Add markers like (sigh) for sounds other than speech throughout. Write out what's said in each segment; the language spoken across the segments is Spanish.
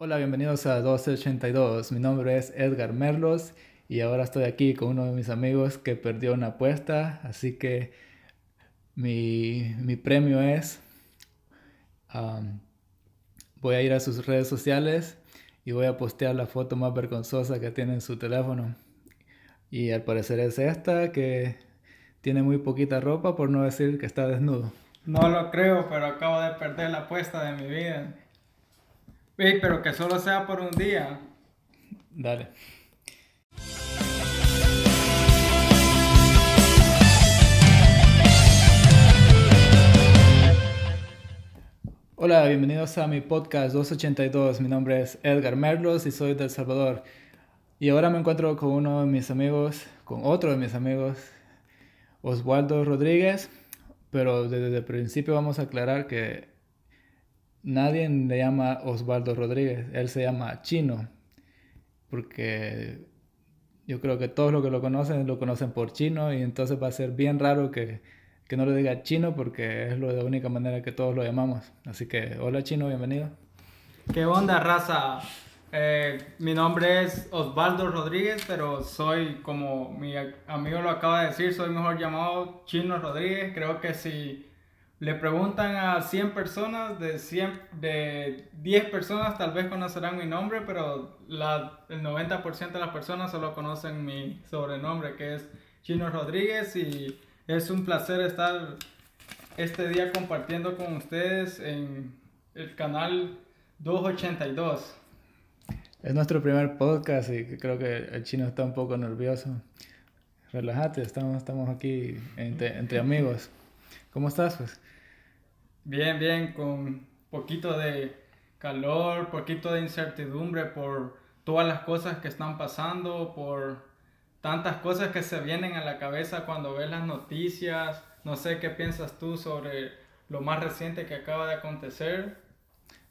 Hola, bienvenidos a 1282. Mi nombre es Edgar Merlos y ahora estoy aquí con uno de mis amigos que perdió una apuesta, así que mi, mi premio es, voy a ir a sus redes sociales y voy a postear la foto más vergonzosa que tiene en su teléfono. Y al parecer es esta, que tiene muy poquita ropa, por no decir que está desnudo. No lo creo, pero acabo de perder la apuesta de mi vida. Pero que solo sea por un día. Dale. Hola, bienvenidos a mi podcast 282. Mi nombre es Edgar Merlos y soy de El Salvador. Y ahora me encuentro con uno de mis amigos, con otro de mis amigos, Oswaldo Rodríguez. Pero desde el principio vamos a aclarar que nadie le llama Osvaldo Rodríguez, él se llama Chino, porque yo creo que todos los que lo conocen lo conocen por Chino y entonces va a ser bien raro que, que no le diga Chino porque es la única manera que todos lo llamamos. Así que hola Chino, bienvenido. ¿Qué onda, raza? Eh, mi nombre es Osvaldo Rodríguez, pero soy, como mi amigo lo acaba de decir, soy mejor llamado Chino Rodríguez. Creo que si le preguntan a 100 personas, de, 100, de 10 personas tal vez conocerán mi nombre, pero la, el 90% de las personas solo conocen mi sobrenombre, que es Chino Rodríguez, y es un placer estar este día compartiendo con ustedes en el canal 282. Es nuestro primer podcast y creo que el chino está un poco nervioso. Relájate, estamos, estamos aquí entre, entre amigos. ¿Cómo estás? Pues? Bien, bien, con poquito de calor, poquito de incertidumbre por todas las cosas que están pasando, por tantas cosas que se vienen a la cabeza cuando ves las noticias. No sé qué piensas tú sobre lo más reciente que acaba de acontecer.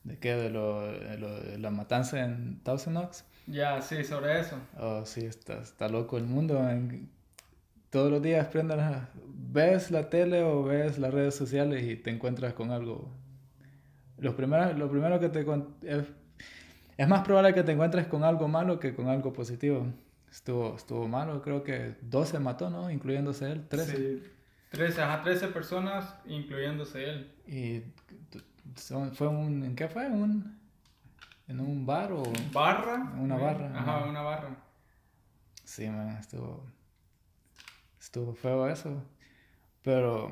¿De qué? ¿De, lo, de, la matanza en Thousand Oaks? Ya, sí, sobre eso. Oh, sí, está, está loco el mundo todos los días prendas, ves la tele o ves las redes sociales y te encuentras con algo. Lo primero, lo primero que te... Es, es más probable que te encuentres con algo malo que con algo positivo. Estuvo, estuvo malo, creo que 12 mató, ¿no? Incluyéndose él, 13. Sí, 13, ajá, 13 personas, incluyéndose él. ¿Y fue un, en qué fue? ¿Un, ¿En un bar o...? ¿Barra? Una barra. Ajá, una barra. Sí, man, estuvo estuvo feo eso. Pero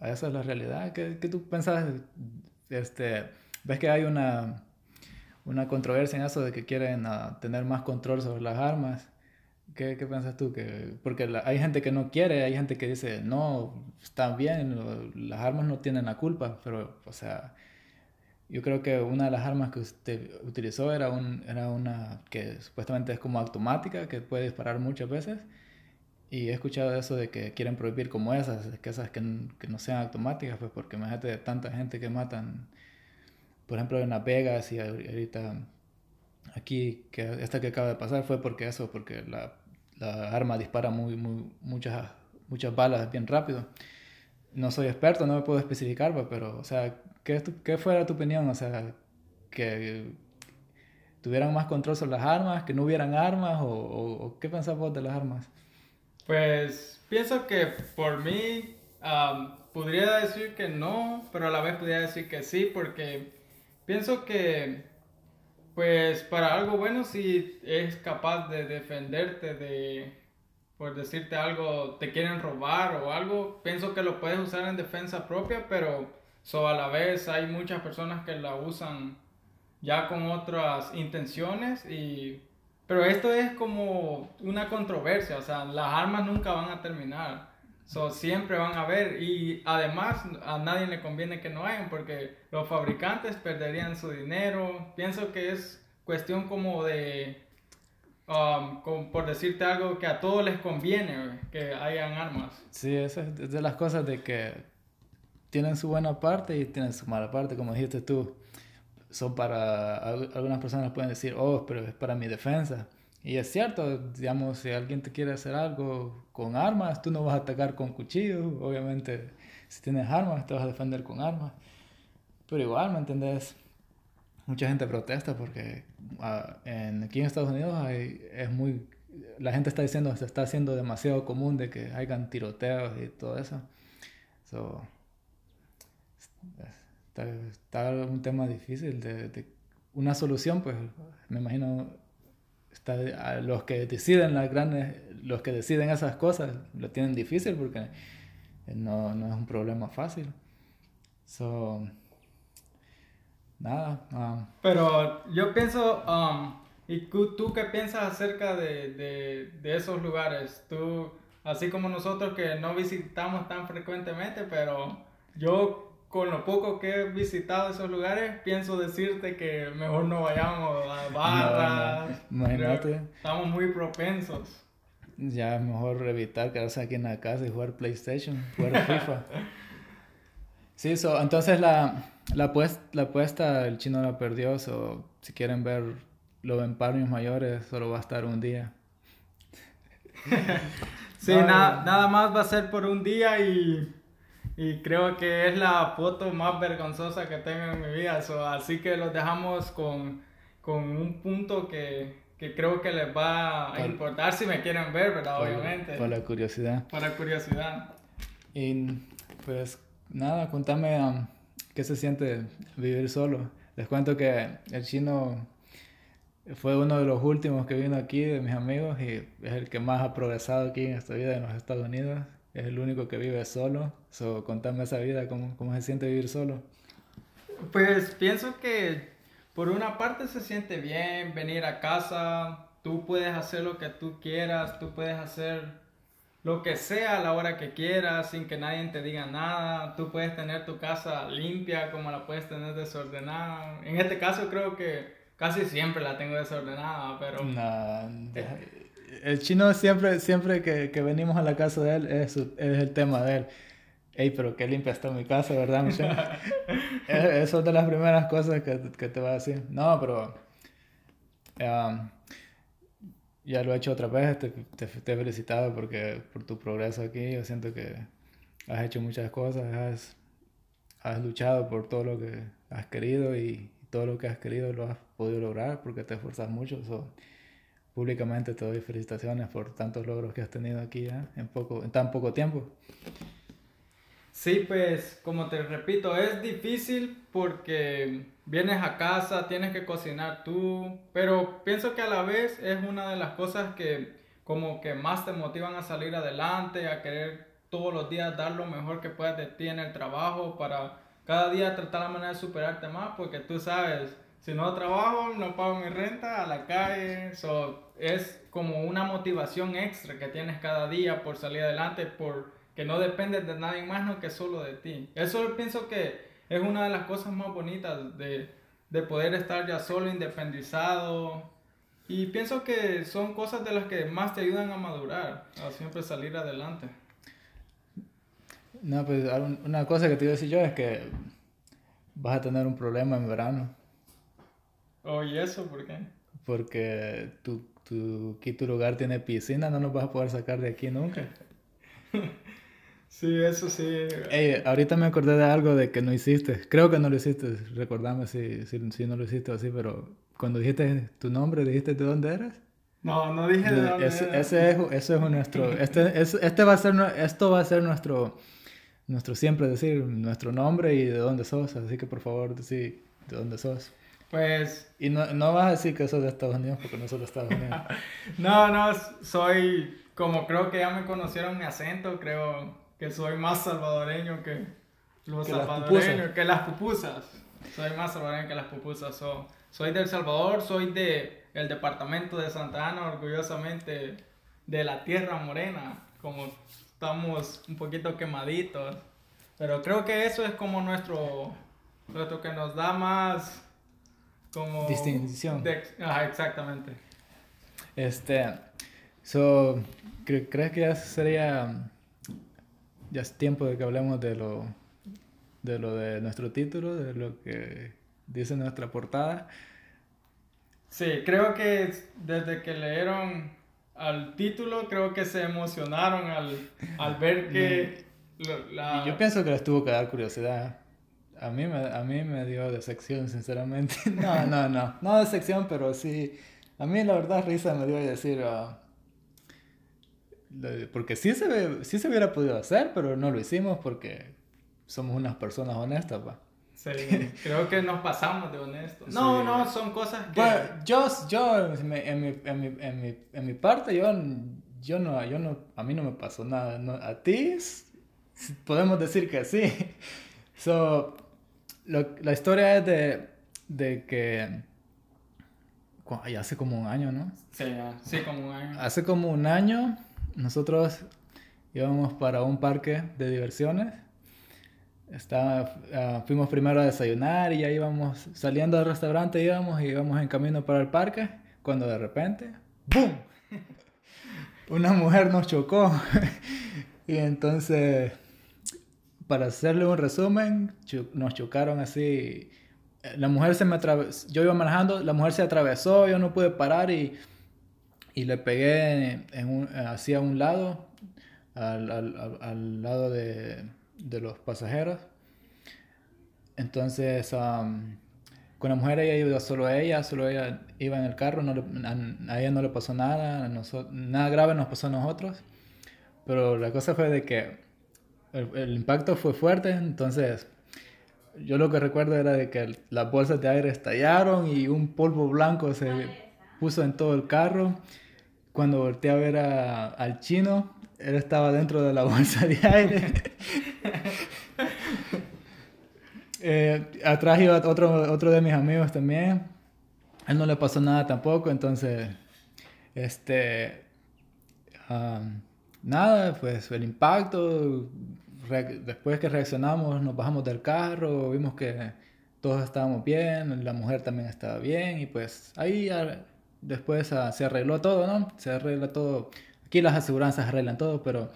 esa es la realidad. ¿Qué, qué tú pensás? Este, ¿Ves que hay una, una controversia en eso de que quieren uh, tener más control sobre las armas? ¿Qué, qué piensas tú? Que, porque la, hay gente que no quiere, hay gente que dice, no, están bien, las armas no tienen la culpa, pero, o sea, yo creo que una de las armas que usted utilizó era, un, era una que supuestamente es como automática, que puede disparar muchas veces y he escuchado eso de que quieren prohibir como esas, que esas que, que no sean automáticas, pues porque imagínate tanta gente que matan, por ejemplo en Las Vegas y ahorita aquí, que esta que acaba de pasar fue porque eso, porque la, la arma dispara muy, muy, muchas, muchas balas bien rápido. No soy experto, no me puedo especificar, pues, pero, o sea, ¿qué, ¿qué fuera tu opinión? O sea, que tuvieran más control sobre las armas, que no hubieran armas, o, o qué pensás vos de las armas? Pues pienso que por mí podría decir que no, pero a la vez podría decir que sí, porque pienso que pues para algo bueno si es capaz de defenderte de, por decirte algo, te quieren robar o algo, pienso que lo puedes usar en defensa propia, pero so, a la vez hay muchas personas que la usan ya con otras intenciones y pero esto es como una controversia, o sea, las armas nunca van a terminar. So, siempre van a haber y además a nadie le conviene que no hayan porque los fabricantes perderían su dinero. Pienso que es cuestión como de, um, por decirte algo, que a todos les conviene que hayan armas. Sí, esa es de las cosas de que tienen su buena parte y tienen su mala parte, como dijiste tú son para, algunas personas pueden decir, oh, pero es para mi defensa. Y es cierto, digamos, si alguien te quiere hacer algo con armas, tú no vas a atacar con cuchillos, obviamente, si tienes armas, te vas a defender con armas. Pero igual, ¿me entendés? mucha gente protesta porque ah, en, aquí en Estados Unidos hay, es muy la gente está diciendo se está haciendo demasiado común de que hayan tiroteos y todo eso. So, está, un tema difícil de, una solución, pues me imagino está, los que deciden las grandes, los que deciden esas cosas lo tienen difícil porque no, no es un problema fácil. So, nada. Um, Pero yo pienso, um, ¿y tú qué piensas acerca de, de, de, esos lugares? Tú, así como nosotros que no visitamos tan frecuentemente, pero yo con lo poco que he visitado esos lugares, pienso decirte que mejor no vayamos a (laughs) barras. imagínate. Estamos muy propensos. Ya es mejor evitar quedarse aquí en la casa y jugar PlayStation, jugar FIFA. (laughs) sí, so, entonces la, la, apuesta, la apuesta el chino la perdió, so, si quieren ver los emparmios mayores, solo va a estar un día. (laughs) sí, nada, nada más va a ser por un día y, y, creo que es la foto más vergonzosa que tengo en mi vida, so, así que los dejamos con, con un punto que que creo que les va a importar si me quieren ver, ¿verdad? Obviamente. Por la curiosidad. Por la curiosidad. Y pues nada, contame um, qué se siente vivir solo. Les cuento que el chino fue uno de los últimos que vino aquí de mis amigos y es el que más ha progresado aquí en esta vida en los Estados Unidos. Es el único que vive solo. So, contame esa vida, cómo, cómo se siente vivir solo. Pues pienso que por una parte se siente bien venir a casa, tú puedes hacer lo que tú quieras, tú puedes hacer lo que sea a la hora que quieras sin que nadie te diga nada, tú puedes tener tu casa limpia como la puedes tener desordenada. En este caso creo que casi siempre la tengo desordenada, pero... el chino siempre, siempre que, que, venimos a la casa de él es, es el tema de él Ey, pero qué limpia está mi casa, ¿verdad, Michelle? Eso (laughs) es de las primeras cosas que, que, te va a decir. No, pero um, ya lo he hecho otra vez. Te, te, he felicitado porque, por tu progreso aquí. Yo siento que has hecho muchas cosas. Has, has luchado por todo lo que has querido y todo lo que has querido lo has podido lograr porque te esfuerzas mucho. So, públicamente te doy felicitaciones por tantos logros que has tenido aquí ¿eh? en, poco, en tan poco tiempo. Sí, pues como te repito, es difícil porque vienes a casa, tienes que cocinar tú, pero pienso que a la vez es una de las cosas que como que más te motivan a salir adelante, a querer todos los días dar lo mejor que puedas de ti en el trabajo para cada día tratar la manera de superarte más, porque tú sabes, si no trabajo, no pago mi renta, a la calle, so, es como una motivación extra que tienes cada día por salir adelante, por que no dependes de nadie más, no que solo de ti. Eso pienso que es una de las cosas más bonitas de, de poder estar ya solo, independizado. Y pienso que son cosas de las que más te ayudan a madurar, a siempre salir adelante. No, pues una cosa que te iba a decir yo es que vas a tener un problema en verano. Oh, ¿y eso por qué? Porque tu, tu, aquí tu lugar tiene piscina, no nos vas a poder sacar de aquí nunca. (laughs) Sí, eso sí. Ey, ahorita me acordé de algo de que no hiciste. Creo que no lo hiciste. Recordame si, si, si no lo hiciste así, pero cuando dijiste tu nombre, ¿dijiste de dónde eras? No, no dije de dónde ese, ese es, ese es nuestro... Este, este va a ser, esto va a ser nuestro, nuestro siempre decir nuestro nombre y de dónde sos. Así que por favor, decí de dónde sos. Pues... Y no, no vas a decir que sos de Estados Unidos porque no sos de Estados Unidos. (laughs) no, no, soy... Como creo que ya me conocieron mi acento, creo que soy más salvadoreño que los salvadoreños, que las pupusas. Soy más salvadoreño que las pupusas. soy del Salvador, soy de el departamento de Santa Ana, orgullosamente de la tierra morena, como estamos un poquito quemaditos. Pero creo que eso es como nuestro, nuestro que nos da más como... Distinción. ajá, exactamente. Este, so, ¿crees que ya sería ya es tiempo de que hablemos de lo, de lo de nuestro título, de lo que dice nuestra portada. Sí, creo que desde que leyeron al título, creo que se emocionaron al, al ver que... La... Yo pienso que les tuvo que dar curiosidad. A mí, me, a mí me dio decepción, sinceramente. (laughs) No, no, no. No decepción, pero sí. A mí la verdad risa me dio decir... ah, lo- porque sí se, ve- sí se hubiera podido hacer, pero no lo hicimos porque somos unas personas honestas, pa. Sí, creo que nos pasamos de honestos. No, Sí. no, son cosas que... Bueno, yo, yo en, mi, en, mi, en, mi, en, mi, parte, yo, yo no, yo no, a mí no me pasó nada. no- a ti podemos decir que sí. (laughs) So, lo- la historia es de, de que hace como un año, ¿no? Sí, sí, como un año. Hace como un año nosotros íbamos para un parque de diversiones. Estaba, ah, fuimos primero a desayunar y ya íbamos saliendo del restaurante, íbamos y íbamos en camino para el parque, cuando de repente, ¡boom! (laughs) Una mujer nos chocó. (laughs) y entonces, para hacerle un resumen, cho- nos chocaron así. La mujer se me atravesó, yo iba manejando, la mujer se atravesó, yo no pude parar y y le pegué en un, hacia un lado, al, al- al- lado de, de los pasajeros. Entonces, am, con la mujer ella iba solo ella, solo ella iba en el carro, no le- a, a ella no le pasó nada, nada grave nos pasó a nosotros. Pero la cosa fue de que el, el impacto fue fuerte, entonces yo lo que recuerdo era de que las bolsas de aire estallaron y un polvo blanco se puso en todo el carro. Cuando volteé a ver a- al chino, él estaba dentro de la (laughs) bolsa de aire. (laughs) Eh, atrás iba otro, otro de mis amigos también. A él no le pasó nada tampoco, entonces, este, am, nada, pues el impacto, después que reaccionamos nos bajamos del carro, vimos que todos estábamos bien, la mujer también estaba bien y pues ahí después ah, se arregló todo, ¿no? Se arregla todo. Aquí las aseguranzas arreglan todo, pero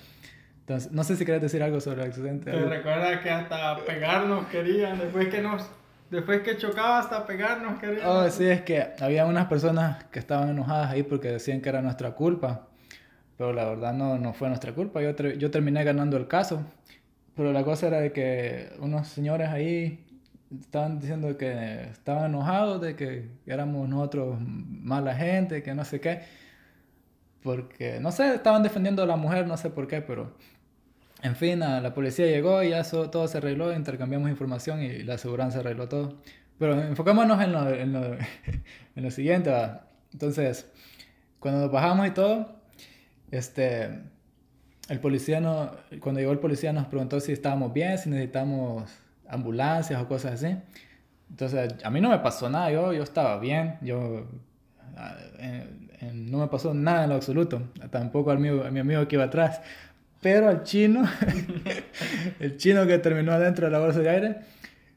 entonces, no sé si querés decir algo sobre el accidente. Te recuerda que hasta pegarnos querían, después que nos... Después que chocaba hasta pegarnos querían. Oh, sí, es que había unas personas que estaban enojadas ahí porque decían que era nuestra culpa. Pero la verdad no, no fue nuestra culpa. Yo, yo terminé ganando el caso. Pero la cosa era de que unos señores ahí estaban diciendo que estaban enojados de que éramos nosotros mala gente, que no sé qué. Porque, no sé, estaban defendiendo a la mujer, no sé por qué, pero... En fin, la policía llegó y ya todo se arregló, intercambiamos información y la aseguranza arregló todo. Pero enfocémonos en lo, en lo, (laughs) en lo siguiente. ¿va? Entonces, cuando nos bajamos y todo, este, el policía no, cuando llegó el policía nos preguntó si estábamos bien, si necesitamos ambulancias o cosas así. Entonces, a mí no me pasó nada, yo, yo estaba bien, yo ah, en- en- no me pasó nada en lo absoluto, tampoco al mío- a mi amigo que iba atrás. Pero al chino, (laughs) el chino que terminó adentro de la bolsa de aire,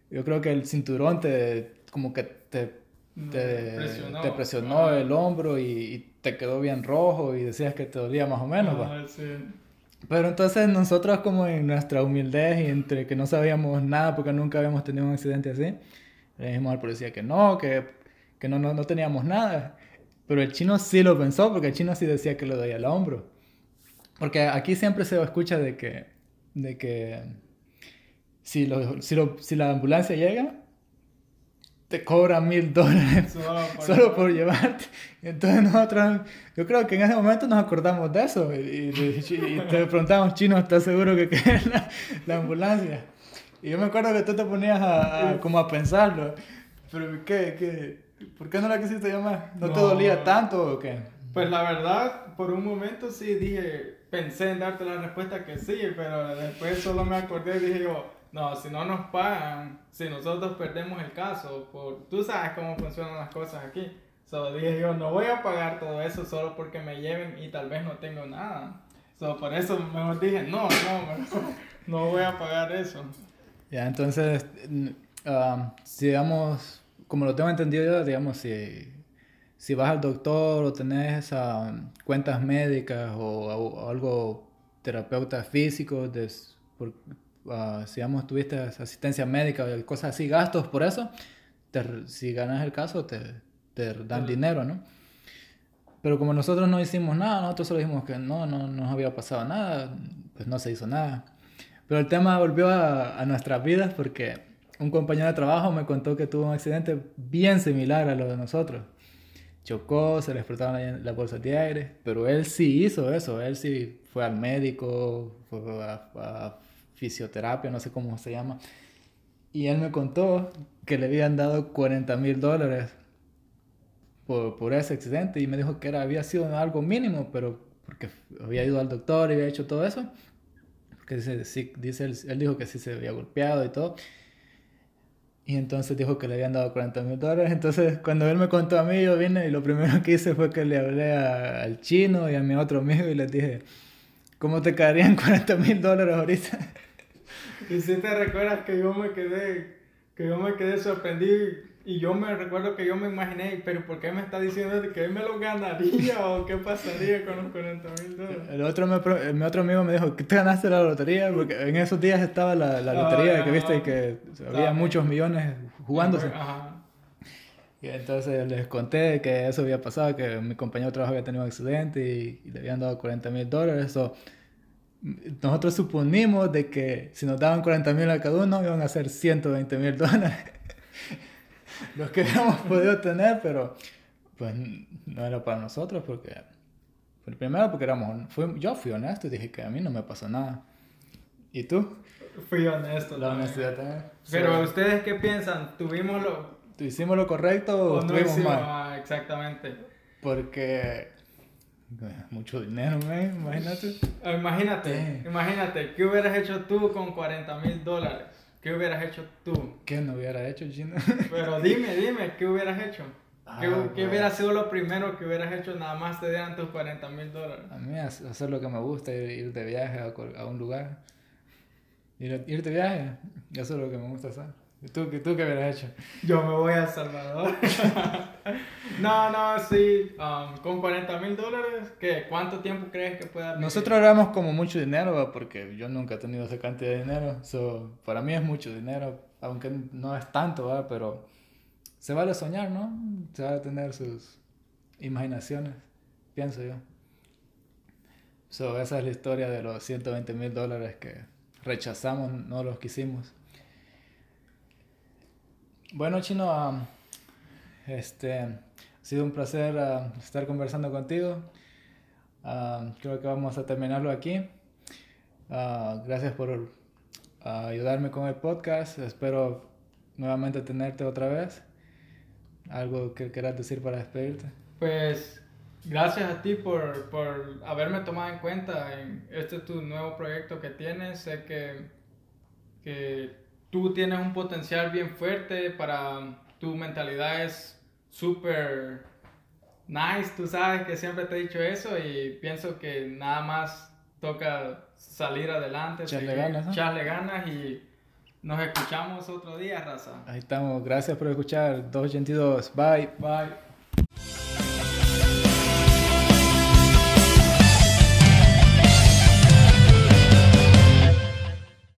yo creo que el cinturón te, como que te, te, Presionó. te presionó Ah. el hombro y, y te quedó bien rojo y decías que te dolía más o menos. Ah, sí. Pero entonces nosotros como en nuestra humildad y entre que no sabíamos nada porque nunca habíamos tenido un accidente así, le dijimos al policía que no, que, que no, no, no teníamos nada. Pero el chino sí lo pensó porque el chino sí decía que le dolía el hombro. Porque aquí siempre se escucha de que, de que si, lo- si, lo- si la ambulancia llega, te cobran mil dólares Solo por, solo por llevarte. Entonces nosotros, yo creo que en ese momento nos acordamos de eso y, y- y te preguntamos, chino, ¿estás seguro que querés la, la ambulancia? Y yo me acuerdo que tú te ponías a, a- como a pensarlo. Pero ¿qué, qué? ¿Por qué no la quisiste llamar? ¿No, te No. dolía tanto o qué? Pues la verdad, por un momento sí dije, pensé en darte la respuesta que sí, pero después solo me acordé y dije yo, no, si no nos pagan, si nosotros perdemos el caso, por, tú sabes cómo funcionan las cosas aquí. Solo dije yo, no voy a pagar todo eso solo porque me lleven y tal vez no tengo nada. So, por eso mejor dije, no, no, (laughs) no voy a pagar eso. Ya, entonces, mm, ah, si digamos, como lo tengo entendido yo, digamos, si, si vas al doctor o tenés ah, cuentas médicas o, algo terapeuta físico, des- por, ah, si digamos tuviste asistencia médica o cosas así, gastos por eso, te- si ganas el caso te, te dan dinero, ¿no? Pero como nosotros no hicimos nada, nosotros solo dijimos que no, no nos había pasado nada, pues no se hizo nada. Pero el tema volvió a, a nuestras vidas porque un compañero de trabajo me contó que tuvo un accidente bien similar a lo de nosotros. Chocó, se le explotaron las bolsas de aire, pero él sí hizo eso, él sí fue al médico, fue a, a fisioterapia, no sé cómo se llama. Y él me contó que le habían dado 40 mil dólares por, por, ese accidente y me dijo que era, había sido algo mínimo, pero porque había ido al doctor y había hecho todo eso. Porque dice, dice él, él dijo que sí se había golpeado y todo. Y entonces dijo que le habían dado 40 mil dólares. Entonces, cuando él me contó a mí, yo vine y lo primero que hice fue que le hablé a, al chino y a mi otro amigo y les dije, ¿cómo te caerían (laughs) 40 mil dólares ahorita? Y si te recuerdas que yo me quedé, que yo me quedé sorprendido y yo me recuerdo que yo me imaginé, pero ¿por qué me está diciendo que él me lo ganaría o qué pasaría con los 40 mil dólares? El otro, me, mi otro amigo me dijo, ¿qué te ganaste la lotería? Porque en esos días estaba la, la lotería, que viste que había muchos millones jugándose. Ajá. Y entonces les conté que eso había pasado, que mi compañero de trabajo había tenido un accidente y, y le habían dado 40 mil dólares. Nosotros suponimos de que si nos daban 40 mil a cada uno iban a ser 120 mil dólares. (laughs) Los que habíamos podido tener pero pues no era para nosotros porque primero porque éramos fui, yo fui honesto y dije que a mí no me pasó nada. Y tú fui honesto la honestidad también. Pero ustedes qué piensan tuvimos lo hicimos lo correcto o, o no hicimos mal ah, exactamente. Porque mucho dinero, imagínate. Ah, imagínate, imagínate, ¿qué hubieras hecho tú con 40 mil dólares? ¿Qué hubieras hecho tú? ¿Qué no hubiera hecho, Gino? Pero dime, dime, ¿qué hubieras hecho? ¿Qué, ah, ¿qué hubiera sido lo primero que hubieras hecho nada más te dieran tus 40 mil dólares? A mí hacer lo que me gusta, ir de viaje a, un lugar. Ir, ir de viaje, eso es lo que me gusta hacer. ¿Y tú, tú qué hubieras hecho? Yo me voy a Salvador. (laughs) (laughs) no, no, sí. Um, con 40 mil dólares, ¿qué? ¿cuánto tiempo crees que pueda Nosotros éramos como mucho dinero, porque yo nunca he tenido esa cantidad de dinero. So, para mí es mucho dinero, aunque no es tanto, ¿verdad? pero se vale soñar, ¿no? Se vale tener sus imaginaciones, pienso yo. So, esa es la historia de los 120 mil dólares que rechazamos, no los quisimos. Bueno, Chino, este, ha sido un placer estar conversando contigo. creo que vamos a terminarlo aquí. gracias por ayudarme con el podcast. Espero nuevamente tenerte otra vez. ¿Algo que quieras decir para despedirte? Pues gracias a ti por, por haberme tomado en cuenta en este tu nuevo proyecto que tienes. Sé que, que tú tienes un potencial bien fuerte para tu mentalidad es súper nice, tú sabes que siempre te he dicho eso y pienso que nada más toca salir adelante, echarle ganas, echarle ganas y nos escuchamos otro día, raza. Ahí estamos, gracias por escuchar 282, bye, bye.